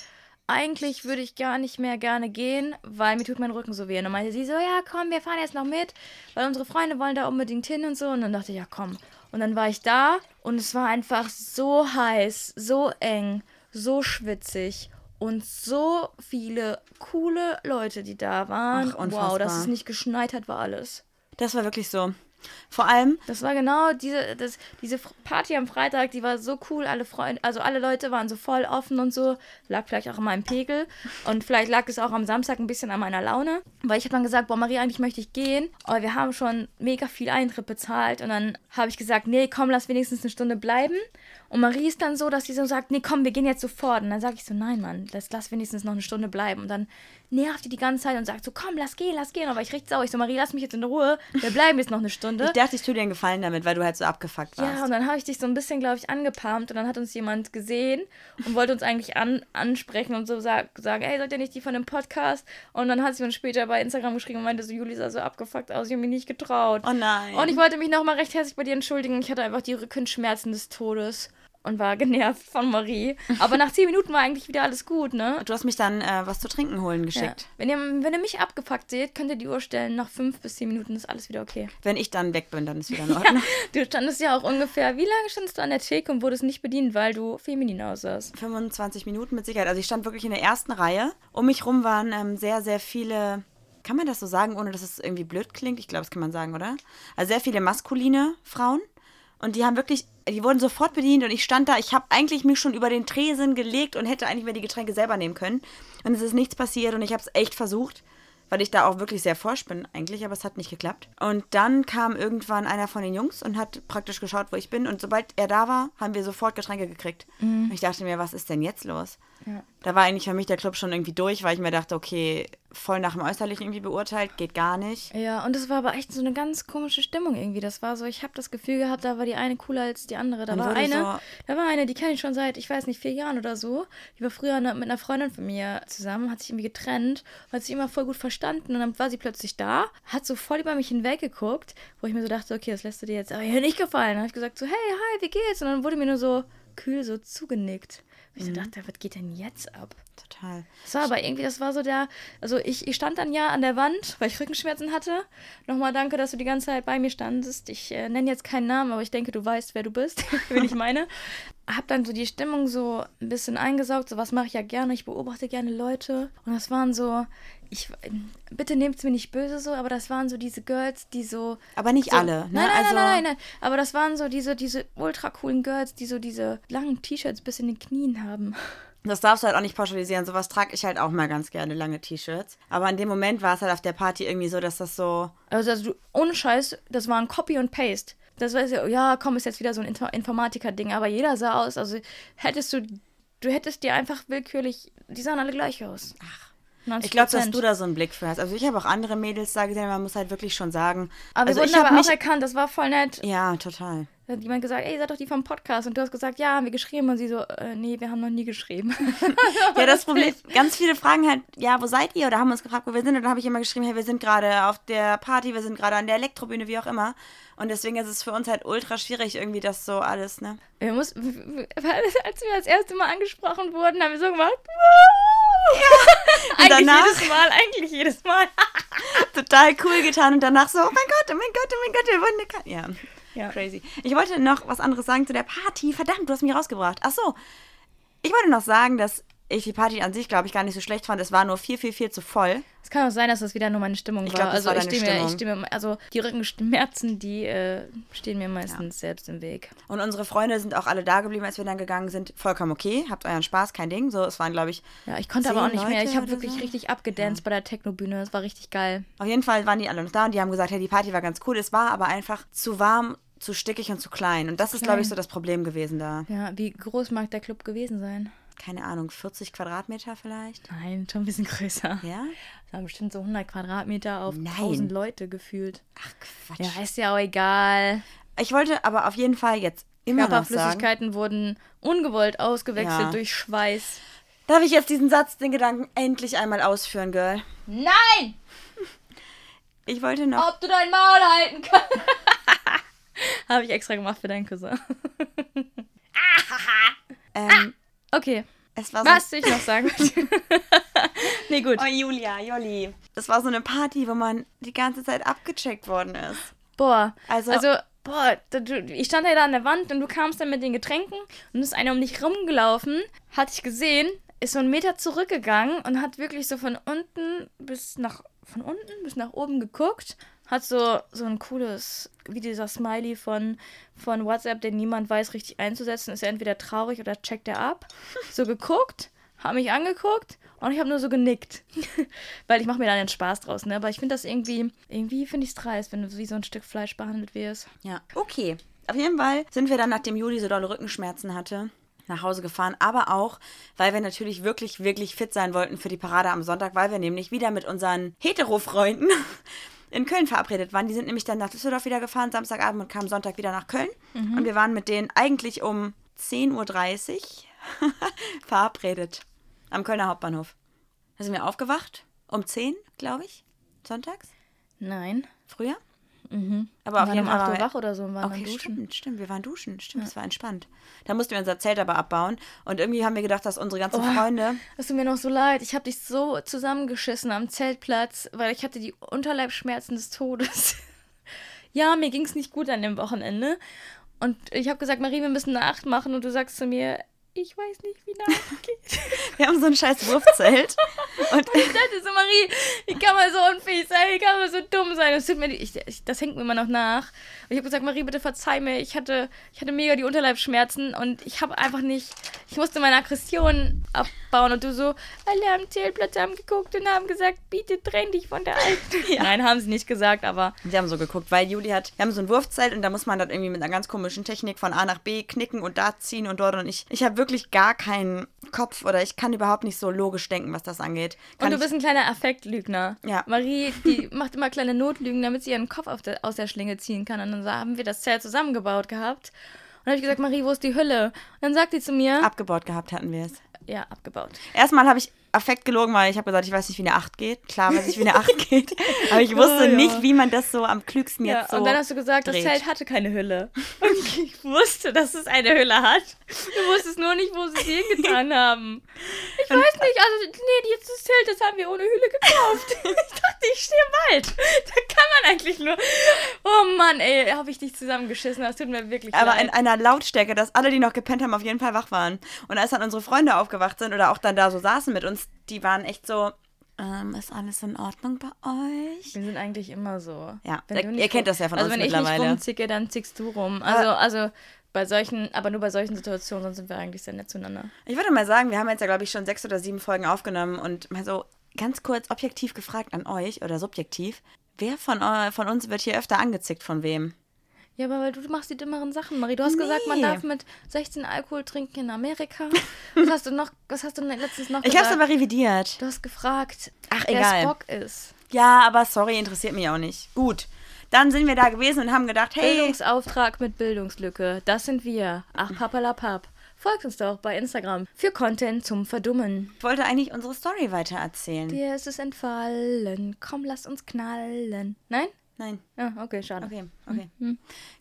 eigentlich würde ich gar nicht mehr gerne gehen, weil mir tut mein Rücken so weh. Und dann meinte sie so, ja, komm, wir fahren jetzt noch mit, weil unsere Freunde wollen da unbedingt hin und so. Und dann dachte ich, ja, komm. Und dann war ich da und es war einfach so heiß, so eng, so schwitzig und so viele coole Leute, die da waren. Ach, wow, dass es nicht geschneit hat, war alles. das war wirklich so. Vor allem, Das war genau diese, das, diese Party am Freitag, die war so cool. Alle Freunde, also alle Leute waren so voll offen und so. Lag vielleicht auch an meinem Pegel. Und vielleicht lag es auch am Samstag ein bisschen an meiner Laune. Weil ich habe dann gesagt, boah, Marie, eigentlich möchte ich gehen. Aber wir haben schon mega viel Eintritt bezahlt. Und dann habe ich gesagt, nee, komm, lass wenigstens eine Stunde bleiben. Und Marie ist dann so, dass sie so sagt, nee, komm, wir gehen jetzt sofort. Und dann sage ich so, nein, Mann, lass, lass wenigstens noch eine Stunde bleiben. Und dann nervt die die ganze Zeit und sagt so, komm, lass gehen, lass gehen. Aber ich richtig sauer. Ich so, Marie, lass mich jetzt in Ruhe. Wir bleiben jetzt noch eine Stunde. Ich dachte, ich tue dir einen Gefallen damit, weil du halt so abgefuckt warst. Ja, und dann habe ich dich so ein bisschen, glaube ich, angepumpt und dann hat uns jemand gesehen und wollte uns eigentlich an, ansprechen und so sag, sagen, hey, seid ihr nicht die von dem Podcast? Und dann hat sie uns später bei Instagram geschrieben und meinte so, Juli sah so abgefuckt aus, ich habe mich nicht getraut. oh nein. Und ich wollte mich nochmal recht herzlich bei dir entschuldigen. Ich hatte einfach die Rückenschmerzen des Todes und war genervt von Marie. Aber nach zehn Minuten war eigentlich wieder alles gut, ne? du hast mich dann äh, was zu trinken holen Ja. geschickt. Wenn, ihr, wenn ihr mich abgepackt seht, könnt ihr die Uhr stellen. Nach fünf bis zehn Minuten ist alles wieder okay. Wenn ich dann weg bin, dann ist wieder in Ordnung. Du standest ja auch ungefähr, wie lange standest du an der Theke und wurdest nicht bedient, weil du feminin aussahst? 25 Minuten mit Sicherheit. Also ich stand wirklich in der ersten Reihe. Um mich rum waren ähm, sehr, sehr viele, kann man das so sagen, ohne dass es irgendwie blöd klingt? Ich glaube, das kann man sagen, oder? Also sehr viele maskuline Frauen. Und die haben wirklich, die wurden sofort bedient und ich stand da, ich habe eigentlich mich schon über den Tresen gelegt und hätte eigentlich mir die Getränke selber nehmen können. Und es ist nichts passiert und ich habe es echt versucht, weil ich da auch wirklich sehr forsch bin eigentlich, aber es hat nicht geklappt. Und dann kam irgendwann einer von den Jungs und hat praktisch geschaut, wo ich bin. Und sobald er da war, haben wir sofort Getränke gekriegt. Und ich dachte mir, was ist denn jetzt los? Ja. Da war eigentlich für mich der Club schon irgendwie durch, weil ich mir dachte, okay, voll nach dem Äußerlichen irgendwie beurteilt, geht gar nicht. Ja, und es war aber echt so eine ganz komische Stimmung irgendwie. Das war so, ich habe das Gefühl gehabt, da war die eine cooler als die andere. Da war eine, so- da war eine, die kenne ich schon seit, ich weiß nicht, vier Jahren oder so. Die war früher mit einer Freundin von mir zusammen, hat sich irgendwie getrennt, hat sich immer voll gut verstanden und dann war sie plötzlich da, hat so voll über mich hinweggeguckt, wo ich mir so dachte, okay, das lässt du dir jetzt aber hier nicht gefallen. Dann habe ich gesagt so, hey, hi, wie geht's? Und dann wurde mir nur so kühl so zugenickt. Und ich so dachte, was geht denn jetzt ab? Total. War aber irgendwie, das war so der, also ich, ich stand dann ja an der Wand, weil ich Rückenschmerzen hatte. Nochmal danke, dass du die ganze Zeit bei mir standest. Ich äh, nenne jetzt keinen Namen, aber ich denke, du weißt, wer du bist, wen ich meine. habe dann so die Stimmung so ein bisschen eingesaugt. So was mache ich ja gerne. Ich beobachte gerne Leute. Und das waren so, ich bitte nehmt es mir nicht böse so, aber das waren so diese Girls, die so. Aber nicht so, alle, ne? Nein, nein, also, nein, nein, nein. Aber das waren so diese, diese ultra coolen Girls, die so diese langen T-Shirts bis in den Knien haben. Das darfst du halt auch nicht pauschalisieren. Sowas trage ich halt auch mal ganz gerne, lange T-Shirts. Aber in dem Moment war es halt auf der Party irgendwie so, dass das so. Also, also du, ohne Scheiß, das war ein Copy und Paste. Das war ja, ja, komm, ist jetzt wieder so ein Inf Informatiker-Ding, aber jeder sah aus. Also hättest du, du hättest dir einfach willkürlich, die sahen alle gleich aus. Ach. 90%. Ich glaube, dass du da so einen Blick für hast. Also ich habe auch andere Mädels da gesehen, man muss halt wirklich schon sagen. Aber also wir ich wurden aber auch erkannt, das war voll nett. Ja, total. Da hat jemand gesagt, ey, ihr seid doch die vom Podcast. Und du hast gesagt, ja, haben wir geschrieben. Und sie so, äh, nee, wir haben noch nie geschrieben. Ja, das Problem, ganz viele fragen halt, ja, wo seid ihr? Oder haben uns gefragt, wo wir sind. Und dann habe ich immer geschrieben, hey, wir sind gerade auf der Party, wir sind gerade an der Elektrobühne, wie auch immer. Und deswegen ist es für uns halt ultra schwierig, irgendwie das so alles, ne? Wir mussten, als wir das erste Mal angesprochen wurden, haben wir so gemacht. Und eigentlich danach jedes Mal, eigentlich jedes Mal. total cool getan und danach so, oh mein Gott, oh mein Gott, oh mein Gott, wir wurden erkannt. Ja, Ja. crazy. Ich wollte noch was anderes sagen zu der Party. Verdammt, du hast mich rausgebracht. Ach so. Ich wollte noch sagen, dass ich die Party an sich, glaube ich, gar nicht so schlecht fand. Es war nur viel, viel, viel zu voll. Es kann auch sein, dass das wieder nur meine Stimmung Ich war. glaub, das also war ich stehe mir, ich mir, also die Rückenschmerzen, die äh, stehen mir meistens selbst im Weg. Und unsere Freunde sind auch alle da geblieben, als wir dann gegangen sind. Vollkommen okay. Habt euren Spaß, kein Ding. So, es waren, glaube ich, Ja, ich konnte aber auch nicht mehr. Ich Leute habe wirklich so? richtig abgedanced bei der Techno-Bühne. Das war richtig geil. auf jeden Fall waren die alle noch da und die haben gesagt, hey, die Party war ganz cool. Es war aber einfach zu warm, zu stickig und zu klein. Und das ist, glaube ich, so das Problem gewesen da. Ja, wie groß mag der Club gewesen sein? Keine Ahnung, 40 Quadratmeter vielleicht? Nein, schon ein bisschen größer. Ja? Das waren bestimmt so 100 Quadratmeter auf Nein. 1000 Leute gefühlt. Ach, Quatsch. Ja, ist ja auch egal. Ich wollte aber auf jeden Fall jetzt immer noch Körperflüssigkeiten wurden ungewollt ausgewechselt Ja. durch Schweiß. darf ich jetzt diesen Satz, den Gedanken endlich einmal ausführen, Girl? Nein! Ich wollte noch, Ob du dein Maul halten kannst. Habe ich extra gemacht für deinen Cousin. ähm, Okay, es war so was ich noch sagen möchte. nee, gut. Oh, Julia, Jolli. Das war so eine Party, wo man die ganze Zeit abgecheckt worden ist. Boah, Also- also, boah, ich stand ja da an der Wand und du kamst dann mit den Getränken und ist einer um dich rumgelaufen, hatte ich gesehen, ist so einen Meter zurückgegangen und hat wirklich so von unten bis nach, von unten bis nach oben geguckt, hat so, so ein cooles, wie dieser Smiley von, von WhatsApp, den niemand weiß, richtig einzusetzen, ist er entweder traurig oder checkt er ab, so geguckt, hat mich angeguckt und ich habe nur so genickt. Weil ich mache mir dann den Spaß draus, ne? Aber ich finde das irgendwie, irgendwie finde ich es dreist, wenn du wie so ein Stück Fleisch behandelt wirst. Ja. Okay. Auf jeden Fall sind wir dann, nachdem Juli so dolle Rückenschmerzen hatte, nach Hause gefahren. Aber auch, weil wir natürlich wirklich, wirklich fit sein wollten für die Parade am Sonntag, weil wir nämlich wieder mit unseren Hetero-Freunden in Köln verabredet waren. Die sind nämlich dann nach Düsseldorf wieder gefahren, Samstagabend und kamen Sonntag wieder nach Köln. Und wir waren mit denen eigentlich um 10.30 Uhr verabredet. Am Kölner Hauptbahnhof. Da sind wir aufgewacht. Um 10, glaube ich. Sonntags. Nein. Früher. Mhm. Aber auf waren jeden um Fall 8 waren Uhr wir- wach oder so und waren Okay, dann duschen. stimmt, stimmt. Wir waren duschen, stimmt, es war entspannt. Da mussten wir unser Zelt aber abbauen. Und irgendwie haben wir gedacht, dass unsere ganzen Oh. Freunde. Es tut mir noch so leid. Ich habe dich so zusammengeschissen am Zeltplatz, weil ich hatte die Unterleibsschmerzen des Todes. ja, mir ging es nicht gut an dem Wochenende. Und ich habe gesagt, Marie, wir müssen eine Acht machen. Und du sagst zu mir, ich weiß nicht, wie Acht geht. Wir haben so ein scheiß Wurfzelt. und Ich dachte so, Marie, wie kann man so unfähig sein? Wie kann man so dumm sein? Das, tut mir, ich, ich, das hängt mir immer noch nach. Und ich habe gesagt, Marie, bitte verzeih mir. Ich hatte, ich hatte mega die Unterleibsschmerzen und ich habe einfach nicht, ich musste meine Aggression abbauen. Und du so, alle am Zeltplatz haben geguckt und haben gesagt, bitte trenn dich von der Alten. Nein, haben sie nicht gesagt, aber sie haben so geguckt, weil Juli hat. Wir haben so ein Wurfzelt und da muss man dann irgendwie mit einer ganz komischen Technik von A nach B knicken und da ziehen und dort. Und ich, ich habe wirklich gar keinen Kopf oder ich kann überhaupt nicht so logisch denken, was das angeht. Kann Und du bist ein kleiner Affektlügner. Ja. Marie, die macht immer kleine Notlügen, damit sie ihren Kopf auf der, aus der Schlinge ziehen kann. Und dann haben wir das Zelt zusammengebaut gehabt. Und dann habe ich gesagt, Marie, wo ist die Hülle? Und dann sagt sie zu mir, abgebaut gehabt hatten wir es. ja, abgebaut. Erstmal habe ich Affekt gelogen, weil ich habe gesagt, ich weiß nicht, wie eine 8 geht. Klar weiß ich, wie eine 8 geht. Aber ich wusste Oh, ja. nicht, wie man das so am klügsten Ja, jetzt so. und dann hast du gesagt, dreht. das Zelt hatte keine Hülle. Und ich wusste, dass es eine Hülle hat. Du wusstest nur nicht, wo sie sie hingetan haben. Ich weiß nicht, also, nee, jetzt das Zelt, das haben wir ohne Hülle gekauft. Ich dachte, ich stehe im Wald. Da kann eigentlich nur. Oh Mann, ey, habe ich dich zusammengeschissen. Das tut mir wirklich Aber leid. in einer Lautstärke, dass alle, die noch gepennt haben, auf jeden Fall wach waren. Und als dann unsere Freunde aufgewacht sind oder auch dann da so saßen mit uns, die waren echt so, ähm, ist alles in Ordnung bei euch? Wir sind eigentlich immer so. Ja, Wenn ihr- kennt das ja von also uns wenn ich mittlerweile. nicht rumzicke, dann zickst du rum. Also, also bei solchen, aber nur bei solchen Situationen, sonst sind wir eigentlich sehr nett zueinander. Ich würde mal sagen, wir haben jetzt ja, glaube ich, schon sechs oder sieben Folgen aufgenommen und mal so ganz kurz objektiv gefragt an euch oder subjektiv, wer von, von uns wird hier öfter angezickt von wem? Ja, aber weil du, machst die dümmeren Sachen, Marie. Du hast gesagt, man Nee. darf mit 16 Alkohol trinken in Amerika. Was hast du noch, was hast du letztens noch Ich gesagt? habe es aber revidiert. Du hast gefragt, Ach, wer egal. Spock ist. Ja, aber sorry, interessiert mich auch nicht. Gut, dann sind wir da gewesen und haben gedacht, hey, Bildungsauftrag mit Bildungslücke. Das sind wir. Ach, papalapap. Folgt uns doch bei Instagram für Content zum Verdummen. ich wollte eigentlich unsere Story weitererzählen. Dir ist es entfallen. Komm, lass uns knallen. Nein? Nein. Ja, okay, schade. Okay, okay.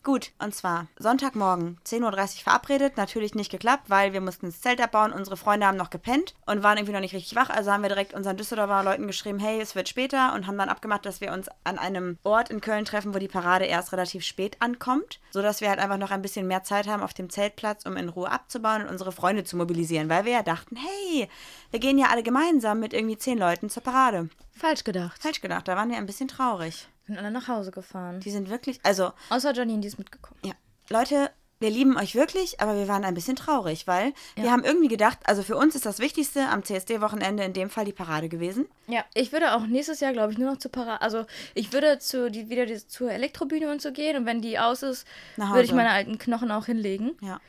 Gut, und zwar Sonntagmorgen, 10.30 Uhr verabredet. Natürlich nicht geklappt, weil wir mussten das Zelt abbauen. Unsere Freunde haben noch gepennt und waren irgendwie noch nicht richtig wach. Also haben wir direkt unseren Düsseldorfer Leuten geschrieben, hey, es wird später. Und haben dann abgemacht, dass wir uns an einem Ort in Köln treffen, wo die Parade erst relativ spät ankommt. Sodass wir halt einfach noch ein bisschen mehr Zeit haben auf dem Zeltplatz, um in Ruhe abzubauen und unsere Freunde zu mobilisieren. Weil wir ja dachten, hey, wir gehen ja alle gemeinsam mit irgendwie zehn Leuten zur Parade. Falsch gedacht. Falsch gedacht, da waren wir ein bisschen traurig. Sind alle nach Hause gefahren. Die sind wirklich, also Außer Janine, die ist mitgekommen. ja, Leute, wir lieben euch wirklich, aber wir waren ein bisschen traurig, weil wir Ja. haben irgendwie gedacht, also für uns ist das Wichtigste am CSD-Wochenende in dem Fall die Parade gewesen. Ja, ich würde auch nächstes Jahr, glaube ich, nur noch zur Parade. Also, ich würde zu, die, wieder die, zur Elektrobühne und so gehen. Und wenn die aus ist, würde ich meine alten Knochen auch hinlegen. Ja.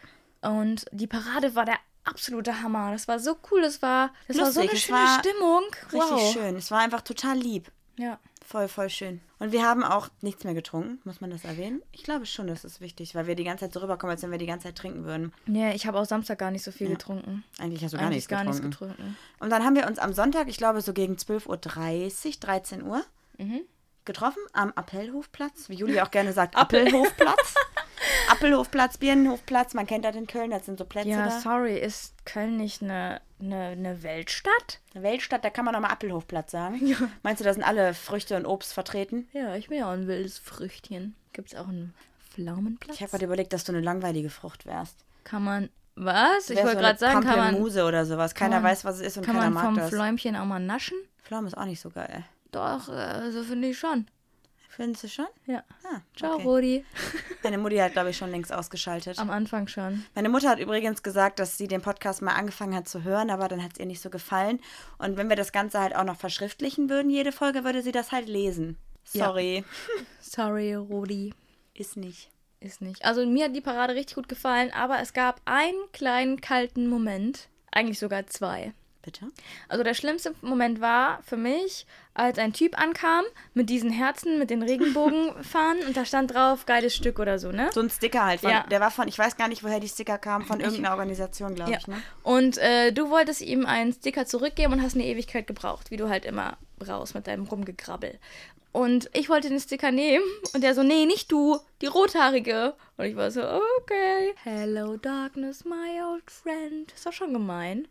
Und die Parade war der absolute Hammer. Das war so cool. Das war, das war so Lustig, eine schöne war Stimmung. Richtig wow. schön. Es war einfach total lieb. Ja. Voll, voll schön. Und wir haben auch nichts mehr getrunken, muss man das erwähnen? Ich glaube schon, das ist wichtig, weil wir die ganze Zeit so rüberkommen, als wenn wir die ganze Zeit trinken würden. Nee, ich habe auch Samstag gar nicht so viel getrunken. Eigentlich hast du gar nichts gar getrunken. nichts getrunken. Und dann haben wir uns am Sonntag, ich glaube so gegen 12.30 Uhr, 13 Uhr, Mhm. getroffen am Appellhofplatz, wie Julia auch gerne sagt, Appelhofplatz. Appelhofplatz, Birnenhofplatz, man kennt das in Köln, das sind so Plätze Ja, da. sorry, ist Köln nicht eine, eine, eine Weltstadt? Eine Weltstadt, da kann man nochmal Appelhofplatz sagen. Meinst du, da sind alle Früchte und Obst vertreten? Ja, ich bin ja auch ein wildes Früchtchen. Gibt es auch einen Pflaumenplatz? Ich habe gerade überlegt, dass du eine langweilige Frucht wärst. Kann man. Was? Ich wollte so gerade sagen, kann man, Pampelmuse oder sowas. Keiner kann man- weiß, was es ist und kann keiner man mag vom das. Fläumchen auch mal naschen? Pflaume ist auch nicht so geil. Doch, äh, so finde ich schon. Findest du schon? Ja. Ah, Ciao, okay. Rodi. Meine Mutti hat, glaube ich, schon längst ausgeschaltet. Am Anfang schon. Meine Mutter hat übrigens gesagt, dass sie den Podcast mal angefangen hat zu hören, aber dann hat es ihr nicht so gefallen. Und wenn wir das Ganze halt auch noch verschriftlichen würden, jede Folge, würde sie das halt lesen. Ja. Sorry. Sorry, Rodi. Ist nicht. Ist nicht. Also mir hat die Parade richtig gut gefallen, aber es gab einen kleinen kalten Moment. Eigentlich sogar zwei. Bitte? Also der schlimmste Moment war für mich, als ein Typ ankam mit diesen Herzen, mit den Regenbogenfahnen und da stand drauf, geiles Stück oder so, ne? So ein Sticker halt. Von, Ja. Der war von, ich weiß gar nicht, woher die Sticker kamen, von irgendeiner Organisation, glaube Ja. ich. Ne? Und äh, du wolltest ihm einen Sticker zurückgeben und hast eine Ewigkeit gebraucht, wie du halt immer brauchst mit deinem Rumgekrabbel. Und ich wollte den Sticker nehmen und der so, nee, nicht du, die rothaarige. Und ich war so, okay. Hello darkness, my old friend. Das war schon gemein.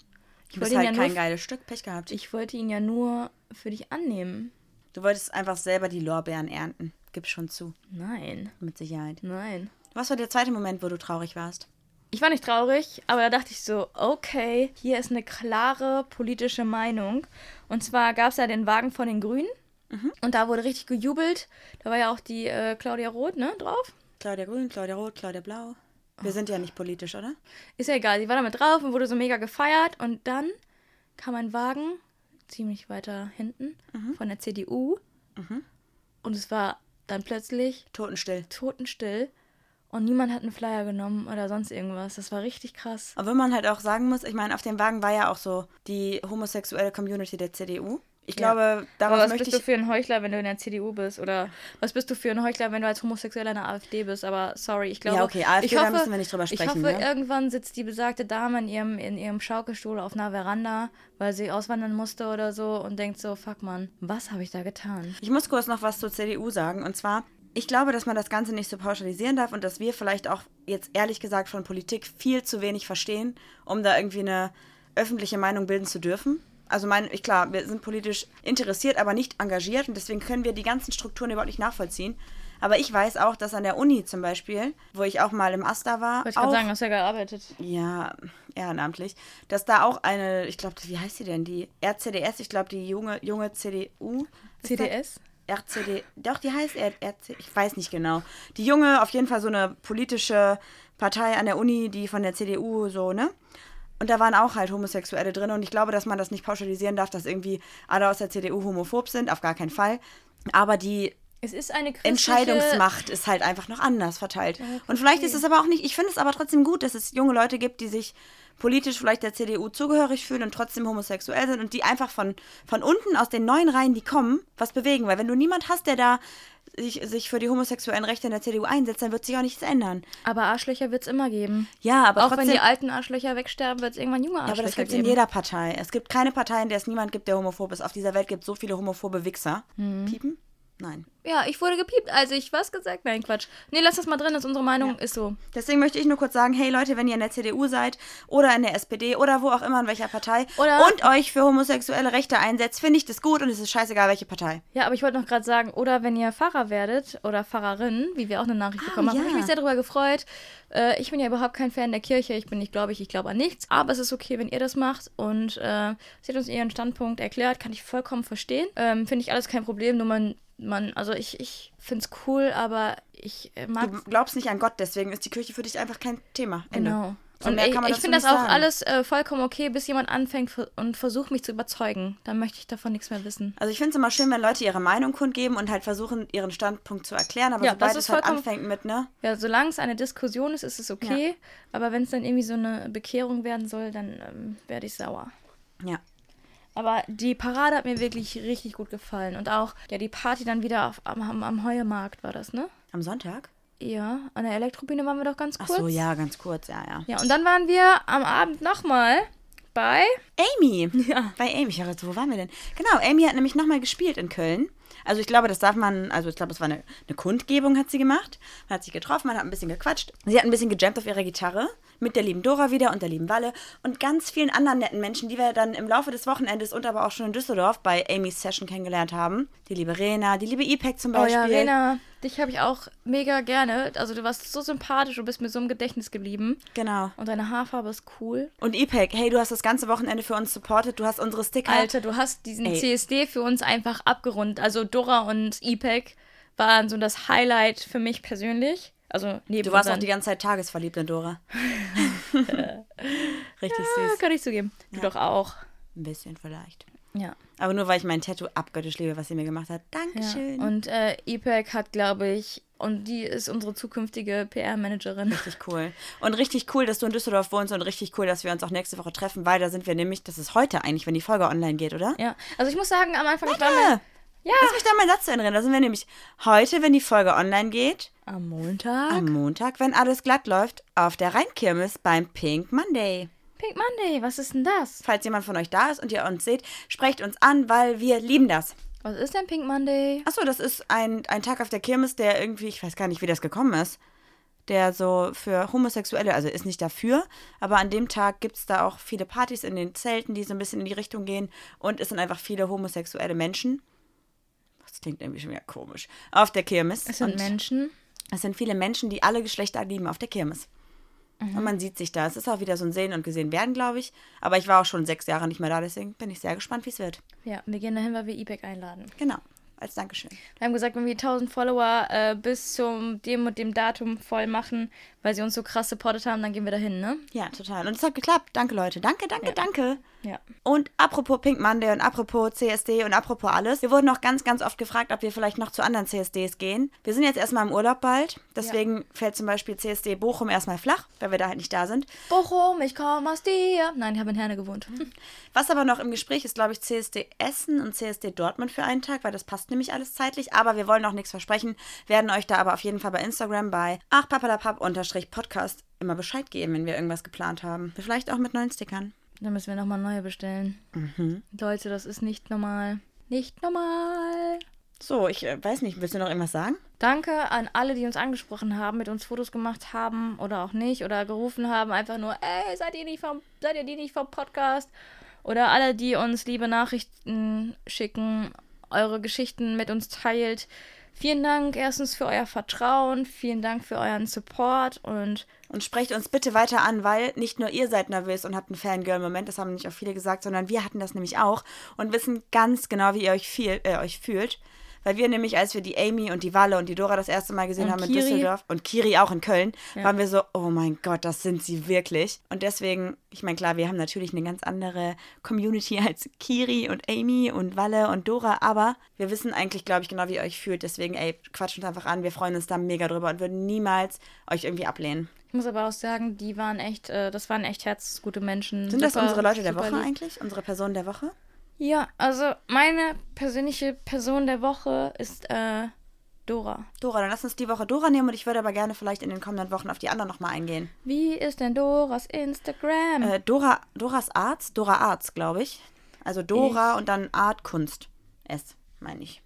Ich wollte, halt ja kein nur, geiles Stück, Pech gehabt. ich wollte ihn ja nur für dich annehmen. Du wolltest einfach selber die Lorbeeren ernten. Gib schon zu, Nein, mit Sicherheit. nein. Was war der zweite Moment, wo du traurig warst? Ich war nicht traurig, aber da dachte ich so, okay, hier ist eine klare politische Meinung. Und zwar gab es ja den Wagen von den Grünen. Und da wurde richtig gejubelt. Da war ja auch die äh, Claudia Roth, ne, drauf. Claudia Grün, Claudia Rot, Claudia Blau. Wir sind ja nicht politisch, oder? Ist ja egal, die war damit drauf und wurde so mega gefeiert. Und dann kam ein Wagen, ziemlich weiter hinten, von der CDU. Und es war dann plötzlich Totenstill. totenstill. Und niemand hat einen Flyer genommen oder sonst irgendwas. Das war richtig krass. Obwohl man halt auch sagen muss, ich meine, auf dem Wagen war ja auch so die homosexuelle Community der CDU. Ich Ja. glaube, darauf Aber was bist du für ein Heuchler, wenn du in der CDU bist? Oder was bist du für ein Heuchler, wenn du als Homosexueller in der AfD bist? Aber sorry, ich glaube. Ja, okay, AfD, ich da hoffe, müssen wir nicht drüber sprechen, Ich hoffe, ne? irgendwann sitzt die besagte Dame in ihrem, in ihrem Schaukelstuhl auf einer Veranda, weil sie auswandern musste oder so und denkt so: Fuck, Mann, was habe ich da getan? Ich muss kurz noch was zur CDU sagen. Und zwar, ich glaube, dass man das Ganze nicht so pauschalisieren darf und dass wir vielleicht auch jetzt ehrlich gesagt von Politik viel zu wenig verstehen, um da irgendwie eine öffentliche Meinung bilden zu dürfen. Also mein, ich klar, wir sind politisch interessiert, aber nicht engagiert und deswegen können wir die ganzen Strukturen überhaupt nicht nachvollziehen. Aber ich weiß auch, dass an der Uni zum Beispiel, wo ich auch mal im Asta war, Wollte ich auch, gerade sagen, hast du ja gearbeitet. ja, ehrenamtlich, dass da auch eine, ich glaube, wie heißt sie denn, die RCDS, ich glaube, die junge, junge CDU. CDS? RCD, doch, die heißt RC, ich weiß nicht genau. Die junge, auf jeden Fall so eine politische Partei an der Uni, die von der CDU so, ne? Und da waren auch halt Homosexuelle drin und ich glaube, dass man das nicht pauschalisieren darf, dass irgendwie alle aus der CDU homophob sind, auf gar keinen Fall. Aber die Es ist eine christliche... Entscheidungsmacht ist halt einfach noch anders verteilt. Und vielleicht ist es aber auch nicht, ich finde es aber trotzdem gut, dass es junge Leute gibt, die sich politisch vielleicht der CDU zugehörig fühlen und trotzdem homosexuell sind und die einfach von, von unten aus den neuen Reihen, die kommen, was bewegen. Weil wenn du niemand hast, der da sich, sich für die homosexuellen Rechte in der CDU einsetzt, dann wird sich auch nichts ändern. Aber Arschlöcher wird es immer geben. Ja, aber Auch trotzdem, wenn die alten Arschlöcher wegsterben, wird es irgendwann junge ja, Arschlöcher aber das gibt es geben. in jeder Partei. Es gibt keine Partei, in der es niemand gibt, der homophob ist. Auf dieser Welt gibt es so viele homophobe Wichser. Mhm. Piepen? Nein. Ja, ich wurde gepiept, als ich was gesagt. Nein, Quatsch. Nee, lass das mal drin, das ist unsere Meinung, ist so. Deswegen möchte ich nur kurz sagen, hey Leute, wenn ihr in der CDU seid oder in der SPD oder wo auch immer, in welcher Partei Oder- und euch für homosexuelle Rechte einsetzt, finde ich das gut und es ist scheißegal, welche Partei. Ja, aber ich wollte noch gerade sagen, oder wenn ihr Pfarrer werdet oder Pfarrerin, wie wir auch eine Nachricht bekommen haben, ja. habe ich mich sehr darüber gefreut. Äh, ich bin ja überhaupt kein Fan der Kirche, ich bin nicht gläubig, ich glaube an nichts. Aber es ist okay, wenn ihr das macht und äh, sie hat uns ihren Standpunkt erklärt, kann ich vollkommen verstehen. Ähm, Finde ich alles kein Problem, nur man, man also ich, ich finde es cool, aber ich äh, mag Du glaubst nicht an Gott, deswegen ist die Kirche für dich einfach kein Thema. Ende. Genau. So Und mehr ich, kann man ich finde das auch sagen. alles äh, vollkommen okay, bis jemand anfängt und versucht, mich zu überzeugen. Dann möchte ich davon nichts mehr wissen. Also ich finde es immer schön, wenn Leute ihre Meinung kundgeben und halt versuchen, ihren Standpunkt zu erklären, aber Ja, sobald das es halt anfängt mit, ne? Ja, solange es eine Diskussion ist, ist es okay. Aber wenn es dann irgendwie so eine Bekehrung werden soll, dann ähm, werde ich sauer. Ja. Aber die Parade hat mir wirklich richtig gut gefallen. Und auch, ja, die Party dann wieder auf, am, am, Heuemarkt war das, ne? Am Sonntag? Ja, an der Elektrobühne waren wir doch ganz Ach kurz. so, ja, ganz kurz, ja, ja. Ja, und dann waren wir am Abend nochmal bei. Amy. Ja. Bei Amy. Ich dachte, wo waren wir denn? Genau, Amy hat nämlich nochmal gespielt in Köln. Also ich glaube, das darf man, also ich glaube, es war eine, eine Kundgebung, hat sie gemacht. Man hat sich getroffen, man hat ein bisschen gequatscht. Sie hat ein bisschen gejammt auf ihrer Gitarre mit der lieben Dora wieder und der lieben Walle und ganz vielen anderen netten Menschen, die wir dann im Laufe des Wochenendes und aber auch schon in Düsseldorf bei Amy's Session kennengelernt haben. Die liebe Rena, die liebe Ipek zum Oh Beispiel. ja, Rena, dich habe ich auch mega gerne. Also du warst so sympathisch, du bist mir so im Gedächtnis geblieben. Genau. Und deine Haarfarbe ist cool. Und Ipek, hey, du hast das ganze Wochenende für uns supportet, du hast unsere Sticker. Alter, du hast diesen Ey. CSD für uns einfach abgerundet. Also Dora und Ipek waren so das Highlight für mich persönlich. Also neben Du warst auch die ganze Zeit tagesverliebt in Dora. Richtig Ja, süß. kann ich zugeben. Du doch auch. Ein bisschen vielleicht. Ja. Aber nur weil ich mein Tattoo abgöttisch liebe, was sie mir gemacht hat. ja. Dankeschön. Und äh, Ipek hat, glaube ich, und die ist unsere zukünftige PR-Managerin. richtig cool. Und richtig cool, dass du in Düsseldorf wohnst und richtig cool, dass wir uns auch nächste Woche treffen, weil da sind wir nämlich, das ist heute eigentlich, wenn die Folge online geht, oder? Ja. Also ich muss sagen, am Anfang ich war Ja. mir. Ja. Lass mich da mal einen Satz zu Ende reden. Da sind wir nämlich heute, wenn die Folge online geht, Am Montag. am Montag, wenn alles glatt läuft, auf der Rheinkirmes beim Pink Monday. Pink Monday, was ist denn das? Falls jemand von euch da ist und ihr uns seht, sprecht uns an, weil wir lieben das. Was ist denn Pink Monday? Achso, das ist ein, ein Tag auf der Kirmes, der irgendwie, ich weiß gar nicht, wie das gekommen ist, der so für Homosexuelle, also ist nicht dafür, aber an dem Tag gibt es da auch viele Partys in den Zelten, die so ein bisschen in die Richtung gehen und es sind einfach viele homosexuelle Menschen. Das klingt irgendwie schon wieder komisch. Auf der Kirmes. Es sind Menschen. es sind viele Menschen, die alle Geschlechter lieben auf der Kirmes. Mhm. Und man sieht sich da. Es ist auch wieder so ein Sehen und Gesehen werden, glaube ich. Aber ich war auch schon sechs Jahre nicht mehr da, deswegen bin ich sehr gespannt, wie es wird. Ja, wir gehen dahin, weil wir Ipek einladen. Genau. Als Dankeschön. Wir haben gesagt, wenn wir 1000 Follower äh, bis zum dem und dem Datum voll machen, weil sie uns so krass supportet haben, dann gehen wir dahin, ne? Ja, total. Und es hat geklappt. Danke, Leute. Danke, danke, danke. Ja. Und apropos Pink Monday und apropos CSD und apropos alles. Wir wurden noch ganz, ganz oft gefragt, ob wir vielleicht noch zu anderen CSDs gehen. Wir sind jetzt erstmal im Urlaub bald. Deswegen fällt zum Beispiel CSD Bochum erstmal flach, weil wir da halt nicht da sind. Bochum, ich komme aus dir. Nein, ich habe in Herne gewohnt. Hm. Was aber noch im Gespräch ist, glaube ich, CSD Essen und CSD Dortmund für einen Tag, weil das passt nämlich alles zeitlich. Aber wir wollen noch nichts versprechen, werden euch da aber auf jeden Fall bei Instagram bei achpapadapap-podcast immer Bescheid geben, wenn wir irgendwas geplant haben. Vielleicht auch mit neuen Stickern. Dann müssen wir nochmal neue bestellen. Mhm. Leute, das ist nicht normal. Nicht normal. So, ich äh, weiß nicht, willst du noch irgendwas sagen? Danke an alle, die uns angesprochen haben, mit uns Fotos gemacht haben oder auch nicht oder gerufen haben, einfach nur, ey, seid ihr nicht vom, seid ihr die nicht vom Podcast? Oder alle, die uns liebe Nachrichten schicken, eure Geschichten mit uns teilt. Vielen Dank erstens für euer Vertrauen, vielen Dank für euren Support und Und sprecht uns bitte weiter an, weil nicht nur ihr seid nervös und habt einen Fangirl-Moment, das haben nicht auch viele gesagt, sondern wir hatten das nämlich auch und wissen ganz genau, wie ihr euch, viel, äh, euch fühlt. Weil wir nämlich, als wir die Amy und die Walle und die Dora das erste Mal gesehen Und haben in Kiri. Düsseldorf und Kiri auch in Köln, Ja. waren wir so, oh mein Gott, das sind sie wirklich. Und deswegen, ich meine, klar, wir haben natürlich eine ganz andere Community als Kiri und Amy und Walle und Dora, aber wir wissen eigentlich, glaube ich, genau, wie ihr euch fühlt. Deswegen, ey, quatscht uns einfach an. Wir freuen uns da mega drüber und würden niemals euch irgendwie ablehnen. ich muss aber auch sagen, die waren echt, äh, das waren echt herzgute Menschen. Sind das unsere Leute der Woche lieb. eigentlich? Unsere Person der Woche? Ja, also meine persönliche Person der Woche ist äh, Dora. Dora, dann lass uns die Woche Dora nehmen und ich würde aber gerne vielleicht in den kommenden Wochen auf die anderen nochmal eingehen. Wie ist denn Doras Instagram? Äh, Dora, Doras Arts, Dora Arts, glaube ich. Also Dora und dann Art Kunst. S, meine ich.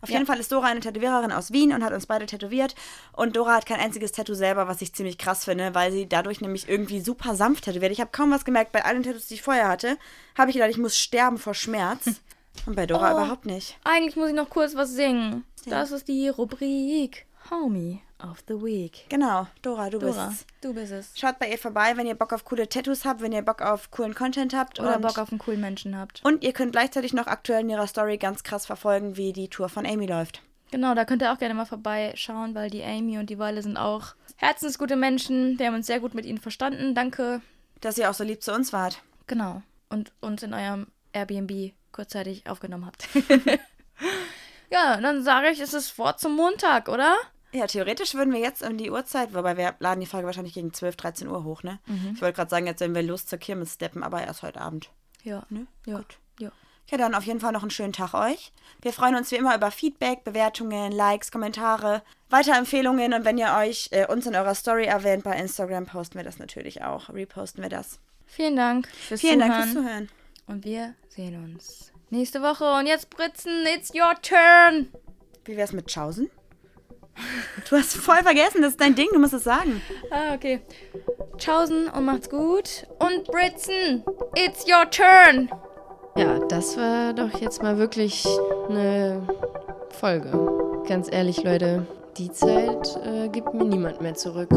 Auf Ja. jeden Fall ist Dora eine Tätowiererin aus Wien und hat uns beide tätowiert. Und Dora hat kein einziges Tattoo selber, was ich ziemlich krass finde, weil sie dadurch nämlich irgendwie super sanft tätowiert. Ich habe kaum was gemerkt. Bei allen Tattoos, die ich vorher hatte, habe ich gedacht, ich muss sterben vor Schmerz. Und bei Dora Oh. überhaupt nicht. Eigentlich muss ich noch kurz was singen. Das ist die Rubrik Homie of the Week. Genau, Dora, du Dora, bist du bist es. Schaut bei ihr vorbei, wenn ihr Bock auf coole Tattoos habt, wenn ihr Bock auf coolen Content habt. Oder Bock auf einen coolen Menschen habt. und ihr könnt gleichzeitig noch aktuell in ihrer Story ganz krass verfolgen, wie die Tour von Amy läuft. Genau, da könnt ihr auch gerne mal vorbeischauen, weil die Amy und die Walle sind auch herzensgute Menschen. Wir haben uns sehr gut mit ihnen verstanden. Danke. Dass ihr auch so lieb zu uns wart. Genau. Und uns in eurem Airbnb kurzzeitig aufgenommen habt. ja, dann sage ich, es ist vor zum Montag, oder? Ja, theoretisch würden wir jetzt um die Uhrzeit, wobei wir laden die Folge wahrscheinlich gegen 12, 13 Uhr hoch, ne? Ich wollte gerade sagen, jetzt sollen wir los zur Kirmes steppen, aber erst heute Abend. Ja. Ne? Ja. Gut. ja. Ja, dann auf jeden Fall noch einen schönen Tag euch. Wir freuen uns wie immer über Feedback, Bewertungen, Likes, Kommentare, Weiterempfehlungen und wenn ihr euch äh, uns in eurer Story erwähnt bei Instagram, posten wir das natürlich auch. Reposten wir das. Vielen Dank fürs Vielen Zuhören. Dank fürs Zuhören. Und wir sehen uns nächste Woche. Und jetzt Britzen, it's your turn. Wie wär's mit Chausen? Du hast voll vergessen, das ist dein Ding, du musst es sagen. Ah, okay. Tschaußen und macht's gut. Und Britzen, it's your turn. Ja, das war doch jetzt mal wirklich eine Folge. Ganz ehrlich, Leute, die Zeit äh, gibt mir niemand mehr zurück.